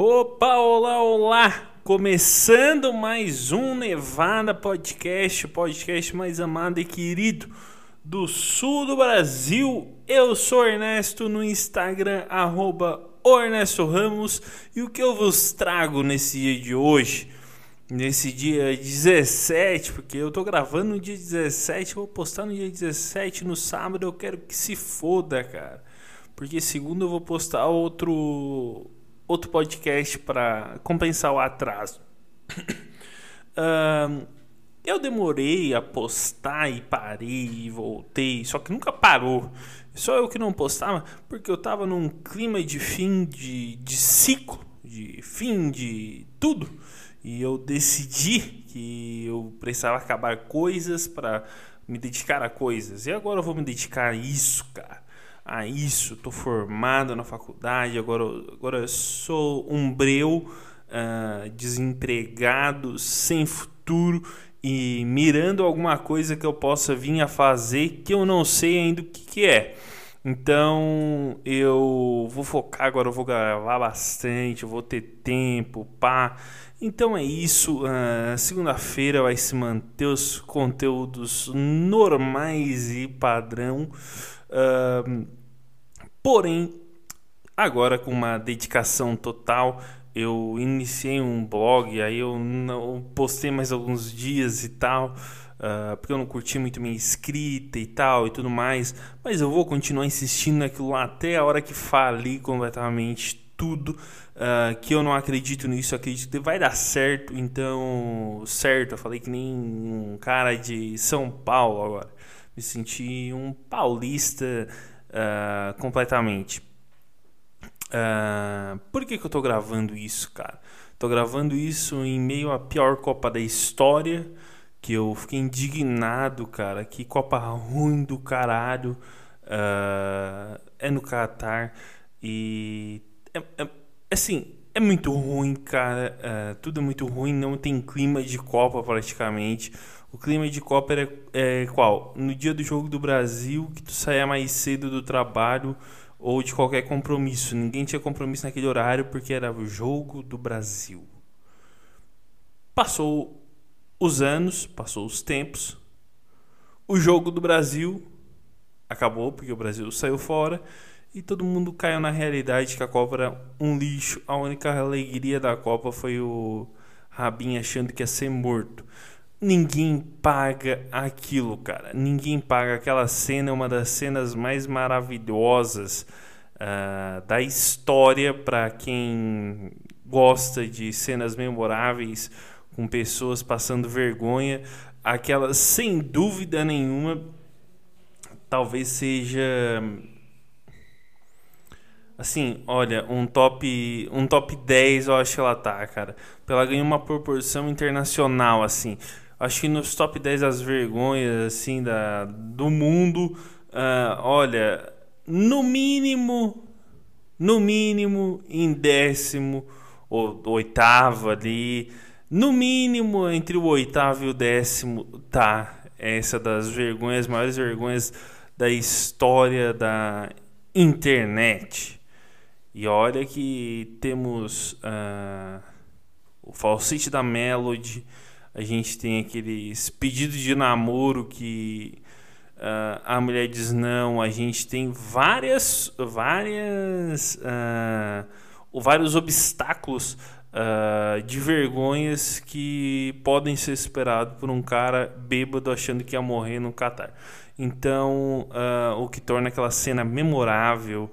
Opa, olá, olá! Começando mais um Nevada Podcast, o podcast mais amado e querido do sul do Brasil. Eu sou Ernesto no Instagram, arroba Ernesto Ramos, e o que eu vos trago nesse dia de hoje? Nesse dia 17, porque eu tô gravando no dia 17, vou postar no dia 17, no sábado eu quero que se foda, cara. Porque segundo eu vou postar outro outro podcast para compensar o atraso. eu demorei a postar e parei e voltei, só que nunca parou. Só eu que não postava, porque eu tava num clima de fim de, de ciclo, de fim de tudo. E eu decidi que eu precisava acabar coisas para me dedicar a coisas. E agora eu vou me dedicar a isso, cara a isso. Estou formado na faculdade, agora, agora sou um breu, uh, desempregado, sem futuro e mirando alguma coisa que eu possa vir a fazer que eu não sei ainda o que, que é. Então eu vou focar agora, eu vou gravar bastante, eu vou ter tempo, pá. Então é isso. Uh, Segunda-feira vai se manter os conteúdos normais e padrão. Uh, Porém, agora com uma dedicação total, eu iniciei um blog, aí eu não postei mais alguns dias e tal, uh, porque eu não curti muito minha escrita e tal e tudo mais, mas eu vou continuar insistindo naquilo lá até a hora que falir completamente tudo, uh, que eu não acredito nisso, acredito que vai dar certo, então, certo, eu falei que nem um cara de São Paulo agora, me senti um paulista uh, completamente. Uh, por que, que eu tô gravando isso, cara? Tô gravando isso em meio à pior Copa da história, que eu fiquei indignado, cara. Que Copa ruim do caralho. Uh, é no Qatar. E. É, é, assim, é muito ruim, cara. Uh, tudo é muito ruim. Não tem clima de Copa praticamente. O clima de Copa era é, qual? No dia do jogo do Brasil, que tu saia mais cedo do trabalho ou de qualquer compromisso. Ninguém tinha compromisso naquele horário porque era o jogo do Brasil. Passou os anos, passou os tempos. O jogo do Brasil acabou porque o Brasil saiu fora e todo mundo caiu na realidade que a Copa era um lixo. A única alegria da Copa foi o Rabin achando que ia ser morto. Ninguém paga aquilo, cara. Ninguém paga. Aquela cena é uma das cenas mais maravilhosas uh, da história para quem gosta de cenas memoráveis com pessoas passando vergonha. Aquela, sem dúvida nenhuma, talvez seja assim, olha, um top, um top 10 eu acho que ela tá, cara. Ela ganhou uma proporção internacional assim acho que nos top 10 das vergonhas assim da, do mundo, uh, olha, no mínimo, no mínimo em décimo ou oitavo ali, no mínimo entre o oitavo e o décimo tá essa das vergonhas, maiores vergonhas da história da internet. E olha que temos uh, o falsete da Melody, a gente tem aqueles pedidos de namoro que uh, a mulher diz não. A gente tem várias, várias, uh, vários obstáculos uh, de vergonhas que podem ser esperados por um cara bêbado achando que ia morrer no Catar. Então, o que torna aquela cena memorável.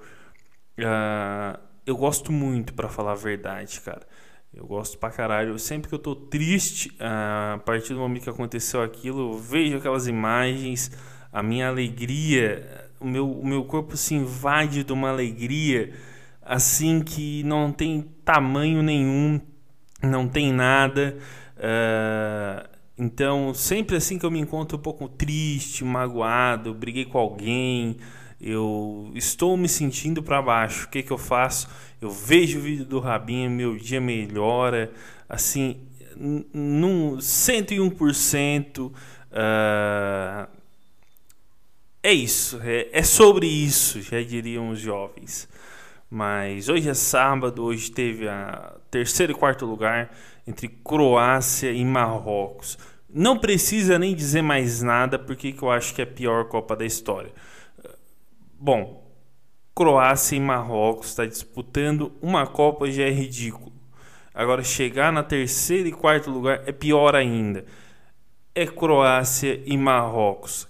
Eu gosto muito, para falar a verdade, cara. Eu gosto pra caralho. Sempre que eu tô triste, a partir do momento que aconteceu aquilo, eu vejo aquelas imagens, a minha alegria, o meu, o meu corpo se invade de uma alegria assim que não tem tamanho nenhum, não tem nada. Uh, então, sempre assim que eu me encontro um pouco triste, magoado, briguei com alguém, eu estou me sentindo para baixo. O que, que eu faço? Eu vejo o vídeo do Rabinho, meu dia melhora, assim, num 101%. Uh, ah, é isso, é, é sobre isso, já diriam os jovens. Mas hoje é sábado, hoje teve a terceiro e quarto lugar entre Croácia e Marrocos. Não precisa nem dizer mais nada porque eu acho que é a pior Copa da história. Bom, Croácia e Marrocos está disputando uma Copa já é ridículo. Agora chegar na terceiro e quarto lugar é pior ainda. É Croácia e Marrocos.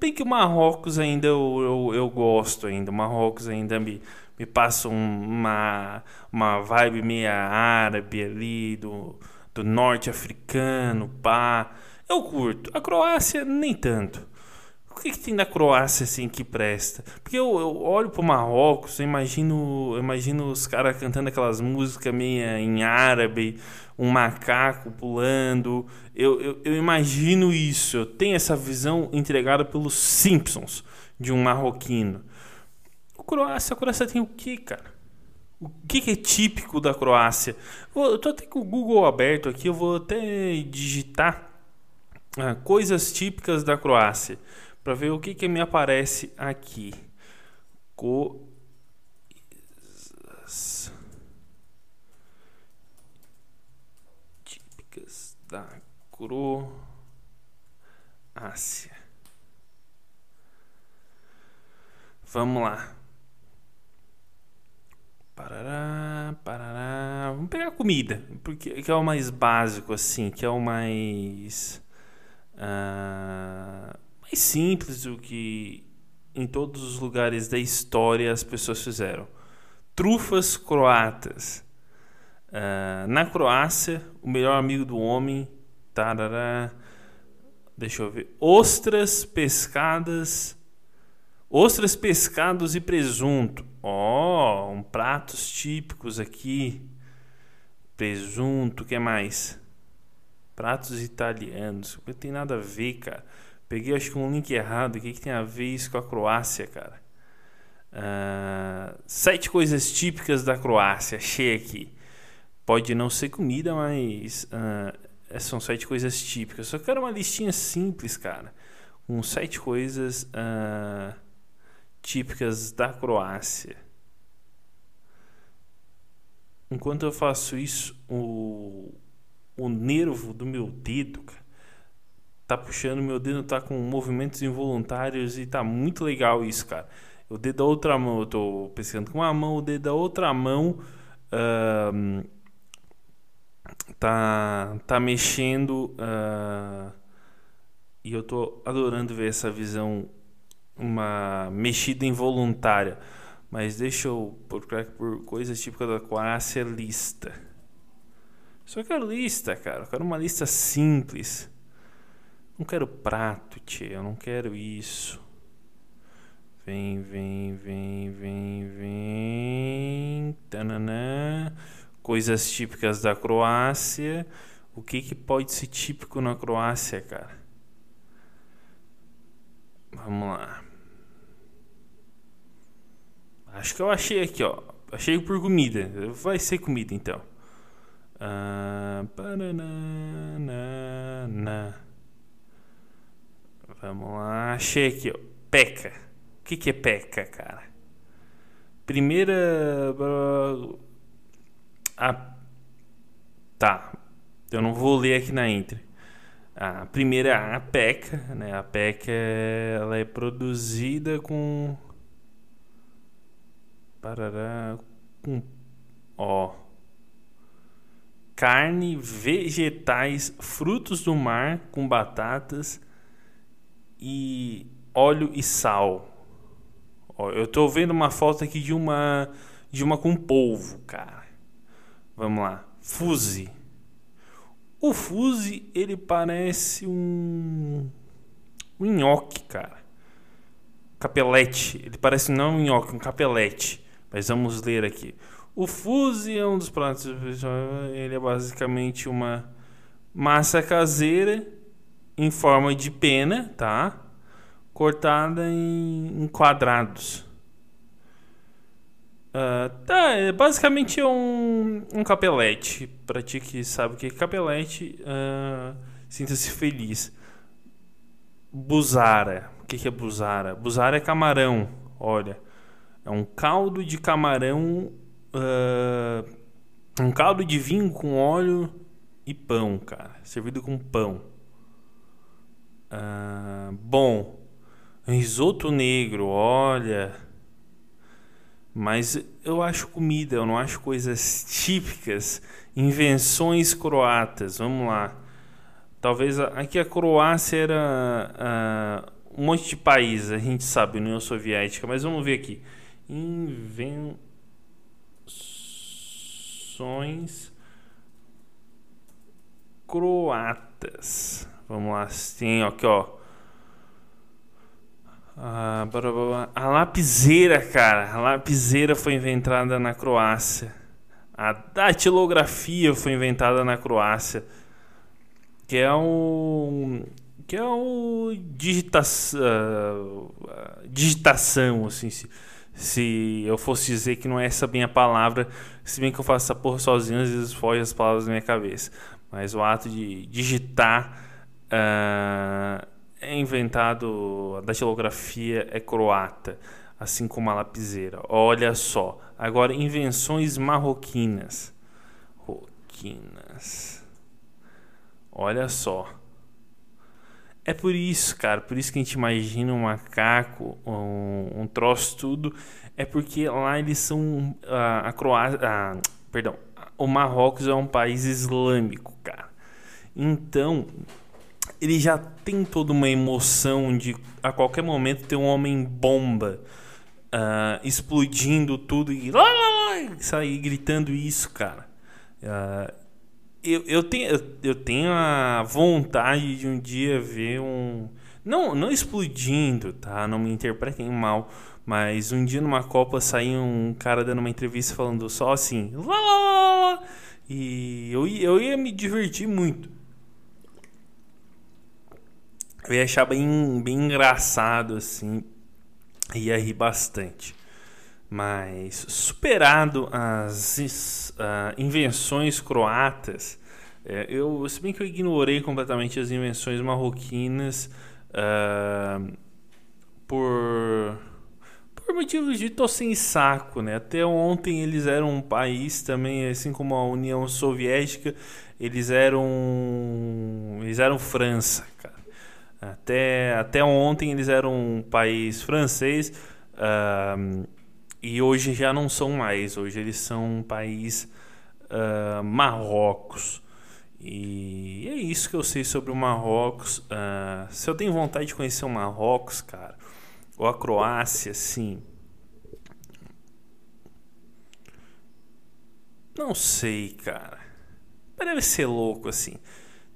Bem que o Marrocos ainda eu, eu, eu, gosto ainda. O Marrocos ainda me, me passa uma, uma vibe meia árabe ali, do, do norte africano, pá. Eu curto. A Croácia nem tanto. O que, que tem da Croácia assim que presta? Porque eu, eu olho pro Marrocos, eu imagino, eu imagino os caras cantando aquelas músicas meio em árabe, um macaco pulando. Eu, eu, eu imagino isso. Eu tenho essa visão entregada pelos Simpsons de um marroquino. O Croácia, a Croácia tem o que, cara? O que, que, é típico da Croácia? Eu tô até com o Google aberto aqui, eu vou até digitar ah, coisas típicas da Croácia para ver o que, que me aparece aqui. Coisas típicas da Croácia. Vamos lá. Parará, parará. Vamos pegar comida, porque que é o mais básico assim, que é o mais uh, mais simples do que em todos os lugares da história as pessoas fizeram. Trufas croatas. Uh, na Croácia, o melhor amigo do homem. Tarará, deixa eu ver. Ostras pescadas. Ostras, pescados e presunto. Ó, oh, um pratos típicos aqui. Presunto, que mais? Pratos italianos. Não tem nada a ver, cara. Peguei acho que um link errado. O que, que tem a ver isso com a Croácia, cara? Uh, sete coisas típicas da Croácia. Achei aqui. Pode não ser comida, mas uh, são sete coisas típicas. Só quero uma listinha simples, cara. Com sete coisas uh, típicas da Croácia. Enquanto eu faço isso, o, o nervo do meu dedo, cara, tá puxando, meu dedo tá com movimentos involuntários e tá muito legal isso, cara. O dedo da outra mão, eu tô pescando com uma mão, o dedo da outra mão uh, tá, tá mexendo uh, e eu tô adorando ver essa visão, uma mexida involuntária. Mas deixa eu procurar por coisas típicas da Croácia lista. Só quero lista, cara. Eu quero uma lista simples. Não quero prato, tia, eu não quero isso. Vem, vem, vem, vem, vem. Tananã. Coisas típicas da Croácia. O que, que pode ser típico na Croácia, cara? Vamos lá. Acho que eu achei aqui, ó. Achei por comida. Vai ser comida então. Ah, Vamos lá, achei aqui, ó. Peca. O que, que é peca, cara? Primeira. A... Tá. Eu não vou ler aqui na intro. A primeira a peca, né? A peca ela é produzida com. Parará. Com. Ó. Carne, vegetais, frutos do mar com batatas e óleo e sal. Ó, eu tô vendo uma foto aqui de uma de uma com polvo, cara. Vamos lá. Fuse. O fuse, ele parece um um nhoque, cara. Capelete. Ele parece não um nhoque, um capelete. Mas vamos ler aqui. O fuse é um dos pratos. Ele é basicamente uma massa caseira em forma de pena, tá? Cortada em, em quadrados. Uh, tá, é basicamente um, um capelete. Pra ti que sabe o que é capelete, uh, sinta-se feliz. Buzara. O que, é buzara? Buzara é camarão. Olha. É um caldo de camarão. Uh, um caldo de vinho com óleo e pão, cara. Servido com pão. Uh, bom. Risoto negro, olha. Mas eu acho comida, eu não acho coisas típicas, invenções croatas. Vamos lá. Talvez aqui a Croácia era uh, um monte de país, a gente sabe, União Soviética, mas vamos ver aqui. Invenções croatas. Vamos lá, tem aqui, ó. Ah, a lapiseira, cara. A lapiseira foi inventada na Croácia. A datilografia foi inventada na Croácia. Que é um. Que é o digitação, uh, digitação assim, se, se eu fosse dizer que não é essa bem a palavra, se bem que eu faço essa porra sozinho, às vezes foge as palavras da minha cabeça. Mas o ato de digitar uh, é inventado, a datilografia é croata, assim como a lapiseira. Olha só. Agora, invenções marroquinas. Roquinas. Olha só. É por isso, cara, por isso que a gente imagina um macaco, um, um troço tudo. É porque lá eles são. A, a Croácia. A, perdão. O Marrocos é um país islâmico, cara. Então, ele já tem toda uma emoção de a qualquer momento ter um homem bomba uh, explodindo tudo e sair gritando isso, cara. Uh, eu, eu, tenho, eu tenho a vontade de um dia ver um. Não, não explodindo, tá? Não me interpretem mal. Mas um dia numa Copa saiu um cara dando uma entrevista falando só assim. E eu, eu ia me divertir muito eu ia achar bem, bem engraçado, assim. Ia rir bastante. Mas, superado as uh, invenções croatas, é, eu, se bem que eu ignorei completamente as invenções marroquinas uh, por, por motivos de tô sem saco, né? Até ontem eles eram um país também, assim como a União Soviética, eles eram eles eram França, cara. Até, até ontem eles eram um país francês uh, e hoje já não são mais. Hoje eles são um país uh, Marrocos. E é isso que eu sei sobre o Marrocos. Uh, se eu tenho vontade de conhecer o Marrocos, cara, ou a Croácia, sim. Não sei, cara. Deve ser louco assim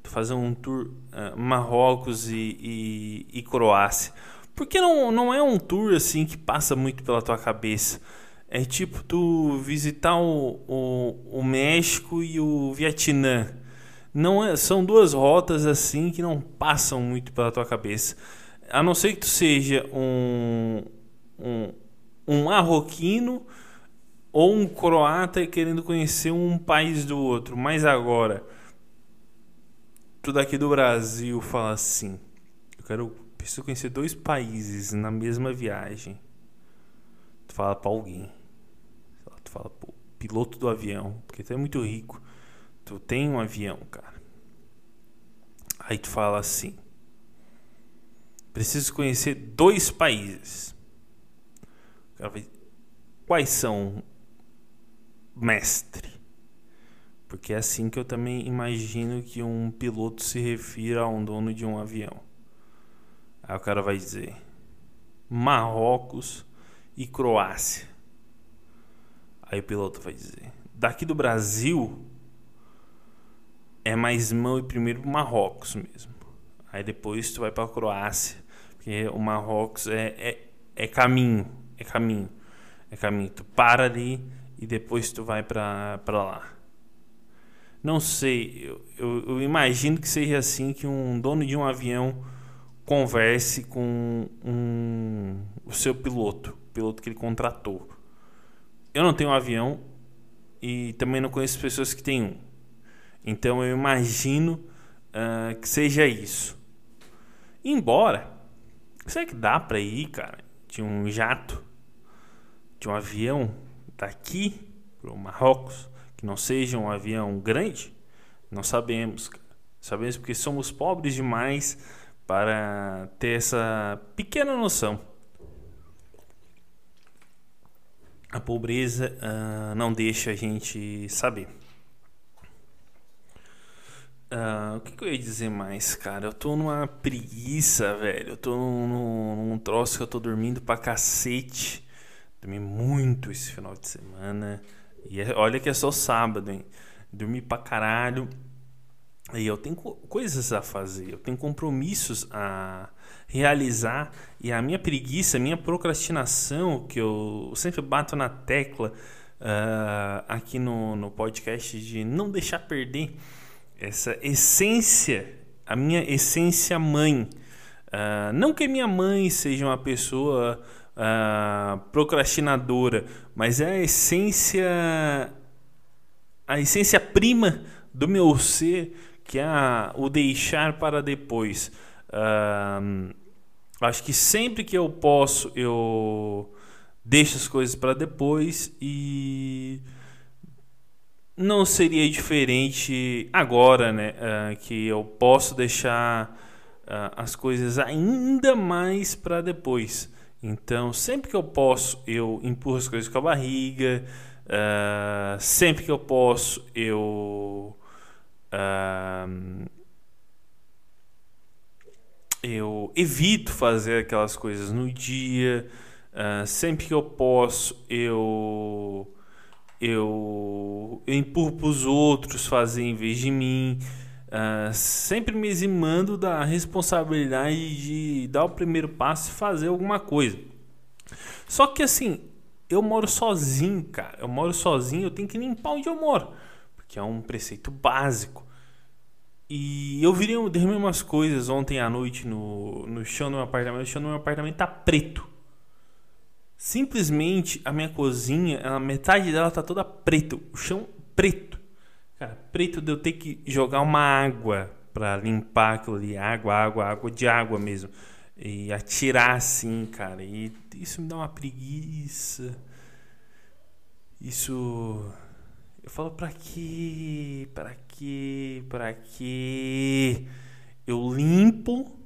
fazer um tour uh, Marrocos e, e, e, Croácia. Porque não, não é um tour assim que passa muito pela tua cabeça. É tipo tu visitar o, o, o México e o Vietnã. Não é, são duas rotas assim que não passam muito pela tua cabeça. A não ser que tu seja um, um, um marroquino ou um croata querendo conhecer um país do outro. Mas agora tu daqui do Brasil fala assim: eu quero preciso conhecer dois países na mesma viagem. Tu fala pra alguém. Tu fala pro piloto do avião, porque tu é muito rico. Tu tem um avião, cara. Aí tu fala assim: preciso conhecer dois países. Quais são, mestre? Porque é assim que eu também imagino que um piloto se refira a um dono de um avião. Aí o cara vai dizer: Marrocos e Croácia. Aí o piloto vai dizer: Daqui do Brasil é mais mão e primeiro Marrocos mesmo. Aí depois tu vai para a Croácia, porque o Marrocos é, é, é caminho, é caminho, é caminho. Tu para ali e depois tu vai para lá. Não sei, eu, eu, eu, imagino que seja assim que um dono de um avião converse com um, o seu piloto, piloto que ele contratou. Eu não tenho um avião e também não conheço pessoas que têm um. Então eu imagino uh, que seja isso. Embora, será que dá para ir, cara, de um jato, de um avião daqui para o Marrocos, que não seja um avião grande, não sabemos. Sabemos porque somos pobres demais para ter essa pequena noção. A pobreza uh, não deixa a gente saber. Uh, o que, que, eu ia dizer mais, cara? Eu tô numa preguiça, velho. Eu tô num, num troço que eu tô dormindo pra cacete. Dormi muito esse final de semana. E é, olha que é só sábado, hein? Dormi pra caralho. E eu tenho coisas a fazer, eu tenho compromissos a realizar. E a minha preguiça, a minha procrastinação, que eu sempre bato na tecla uh, aqui no, no podcast de não deixar perder essa essência, a minha essência mãe. Uh, não que minha mãe seja uma pessoa uh, procrastinadora, mas é a essência, a essência prima do meu ser, que é a, o deixar para depois. Uh, acho que sempre que eu posso, eu deixo as coisas para depois e não seria diferente agora, né? Uh, que eu posso deixar uh, as coisas ainda mais para depois. Então, sempre que eu posso, eu empurro as coisas com a barriga. Uh, sempre que eu posso, eu. eu evito fazer aquelas coisas no dia. sempre que eu posso, eu eu, eu empurro para os outros fazer em vez de mim, uh, sempre me eximando da responsabilidade de dar o primeiro passo e fazer alguma coisa. Só que assim, eu moro sozinho, cara. Eu moro sozinho, eu tenho que limpar onde eu moro, porque é um preceito básico. E eu virei, derramei umas coisas ontem à noite no, no chão do meu apartamento. O chão do meu apartamento tá preto. Simplesmente a minha cozinha, a metade dela tá toda preta, o chão preto. Cara, preto de eu ter que jogar uma água para limpar aquilo ali, água, água, água de água mesmo. E atirar assim, cara. E isso me dá uma preguiça. Isso eu falo pra quê? Pra quê? Pra quê? Eu limpo.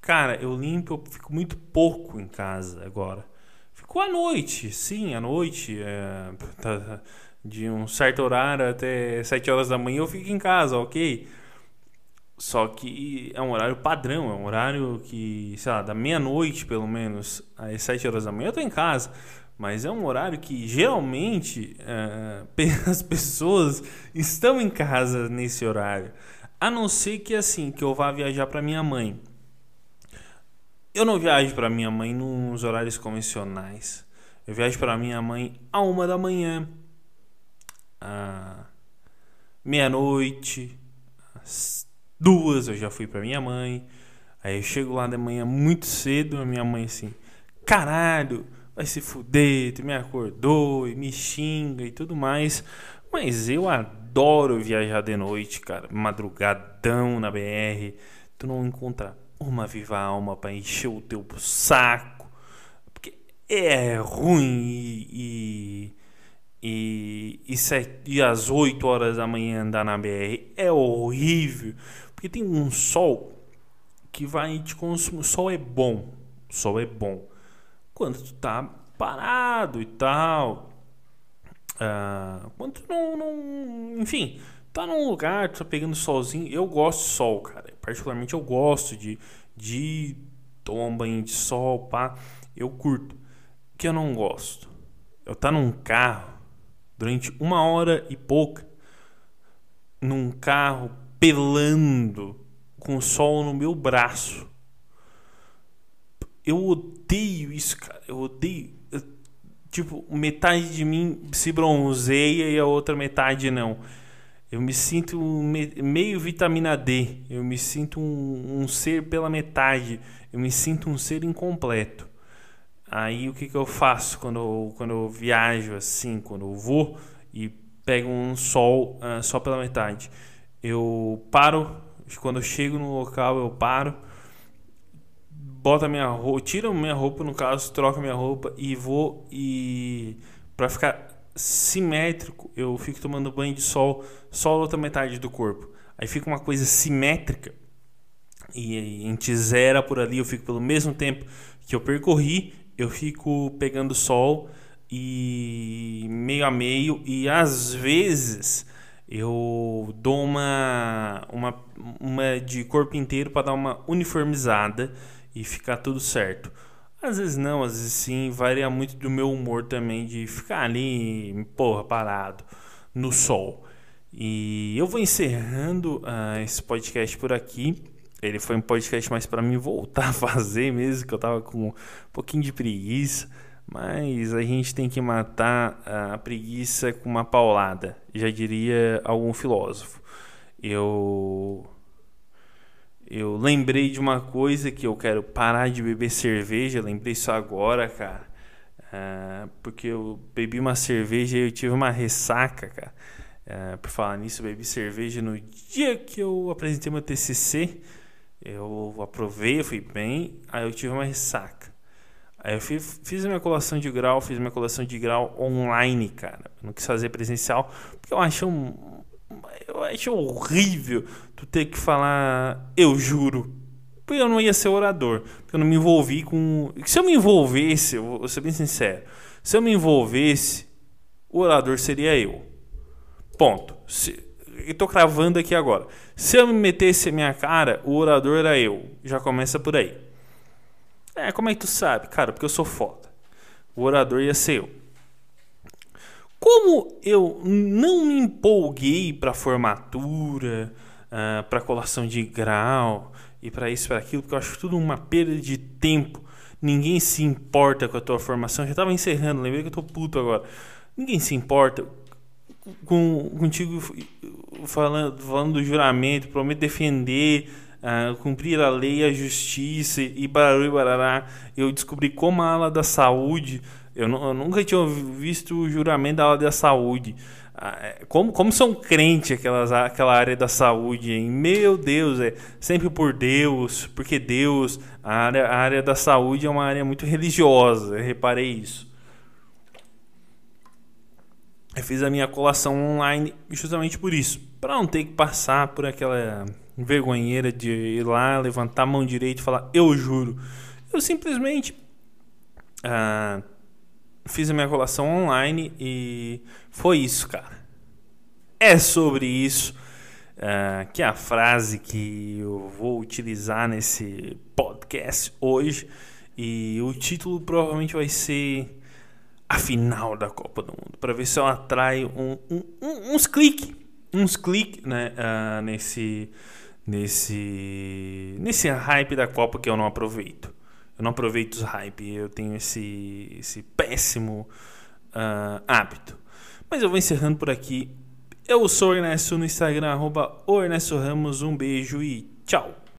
Cara, eu limpo, eu fico muito pouco em casa agora. Ficou à noite, sim, à noite. É, tá, de um certo horário até 7 horas da manhã eu fico em casa, ok? Só que é um horário padrão, é um horário que, sei lá, da meia-noite pelo menos às 7 horas da manhã eu tô em casa. Mas é um horário que geralmente é, as pessoas estão em casa nesse horário. A não ser que assim, que eu vá viajar para minha mãe. Eu não viajo para minha mãe nos horários convencionais. Eu viajo para minha mãe a uma da manhã, a meia-noite, às duas eu já fui para minha mãe. Aí eu chego lá de manhã muito cedo, a minha mãe assim, caralho, vai se fuder, tu me acordou e me xinga e tudo mais. Mas eu adoro viajar de noite, cara, madrugadão na BR. Tu não encontra uma viva alma para encher o teu saco. Porque é ruim e, e, e, sete, e às 8 horas da manhã andar na BR é horrível. Porque tem um sol que vai te consumir. O sol é bom. O sol é bom. Quando tu tá parado e tal. Uh, quando tu não, não. Enfim, tá num lugar, tu tá pegando solzinho. Eu gosto de sol, cara. Particularmente eu gosto de, de tomar um banho de sol, pá. Eu curto. O que eu não gosto? Eu tá num carro durante uma hora e pouca, num carro pelando com o sol no meu braço. Eu odeio isso, cara. Eu odeio. Eu, tipo, metade de mim se bronzeia e a outra metade não. Eu me sinto meio vitamina D. Eu me sinto um, um, ser pela metade. Eu me sinto um ser incompleto. Aí o que, que eu faço quando eu, quando eu viajo assim, quando eu vou e pego um sol uh, só pela metade? Eu paro, quando eu chego no local eu paro, boto a minha roupa, tiro a minha roupa, no caso, troco minha roupa e vou e para ficar simétrico, eu fico tomando banho de sol só a outra metade do corpo. Aí fica uma coisa simétrica. E a gente zera por ali, eu fico pelo mesmo tempo que eu percorri, eu fico pegando sol e meio a meio e às vezes eu dou uma uma, uma de corpo inteiro para dar uma uniformizada e ficar tudo certo. Às vezes não, às vezes sim, varia muito do meu humor também de ficar ali, porra, parado no sol. E eu vou encerrando uh, esse podcast por aqui. Ele foi um podcast mais para mim voltar a fazer mesmo, que eu tava com um pouquinho de preguiça. Mas a gente tem que matar a preguiça com uma paulada, já diria algum filósofo. Eu eu lembrei de uma coisa que eu quero parar de beber cerveja. Lembrei isso agora, cara. Uh, porque eu bebi uma cerveja e eu tive uma ressaca, cara. Uh, por falar nisso, eu bebi cerveja no dia que eu apresentei meu TCC. Eu aprovei, eu fui bem. Aí eu tive uma ressaca. Aí eu fiz, fiz a minha colação de grau, fiz minha colação de grau online, cara. não quis fazer presencial, porque eu acho um, eu acho horrível tu ter que falar eu juro. Porque eu não ia ser orador. Porque eu não me envolvi com. Se eu me envolvesse, eu vou ser bem sincero. Se eu me envolvesse, o orador seria eu. Ponto. Se, eu tô cravando aqui agora. Se eu me metesse a minha cara, o orador era eu. Já começa por aí. É, como é que tu sabe? Cara, porque eu sou foda. O orador ia ser eu. Como eu não me empolguei para formatura, uh, para colação de grau e para isso para aquilo, porque eu acho tudo uma perda de tempo. Ninguém se importa com a tua formação. Eu já estava encerrando, lembrei que eu tô puto agora. Ninguém se importa com contigo falando, falando do juramento, prometo defender, uh, cumprir a lei, a justiça e barulho barará. Eu descobri como a ala da saúde eu, eu nunca tinha visto o juramento da área da saúde. Ah, é, como, como são crentes aquelas, aquela área da saúde, hein? Meu Deus, é sempre por Deus, porque Deus, a área, a área da saúde é uma área muito religiosa, reparei isso. Eu fiz a minha colação online justamente por isso, para não ter que passar por aquela vergonheira de ir lá, levantar a mão direita e falar eu juro. Eu simplesmente ah, fiz a minha colação online e foi isso, cara. É sobre isso uh, que é a frase que eu vou utilizar nesse podcast hoje. E o título provavelmente vai ser a final da Copa do Mundo, para ver se eu atraio um, um, um, uns cliques, uns cliques, né, uh, nesse nesse nesse hype da Copa que eu não aproveito eu não aproveito os hype, eu tenho esse, esse péssimo uh, hábito. Mas eu vou encerrando por aqui. Eu sou o Ernesto no Instagram, arroba Ernesto Ramos. Um beijo e tchau!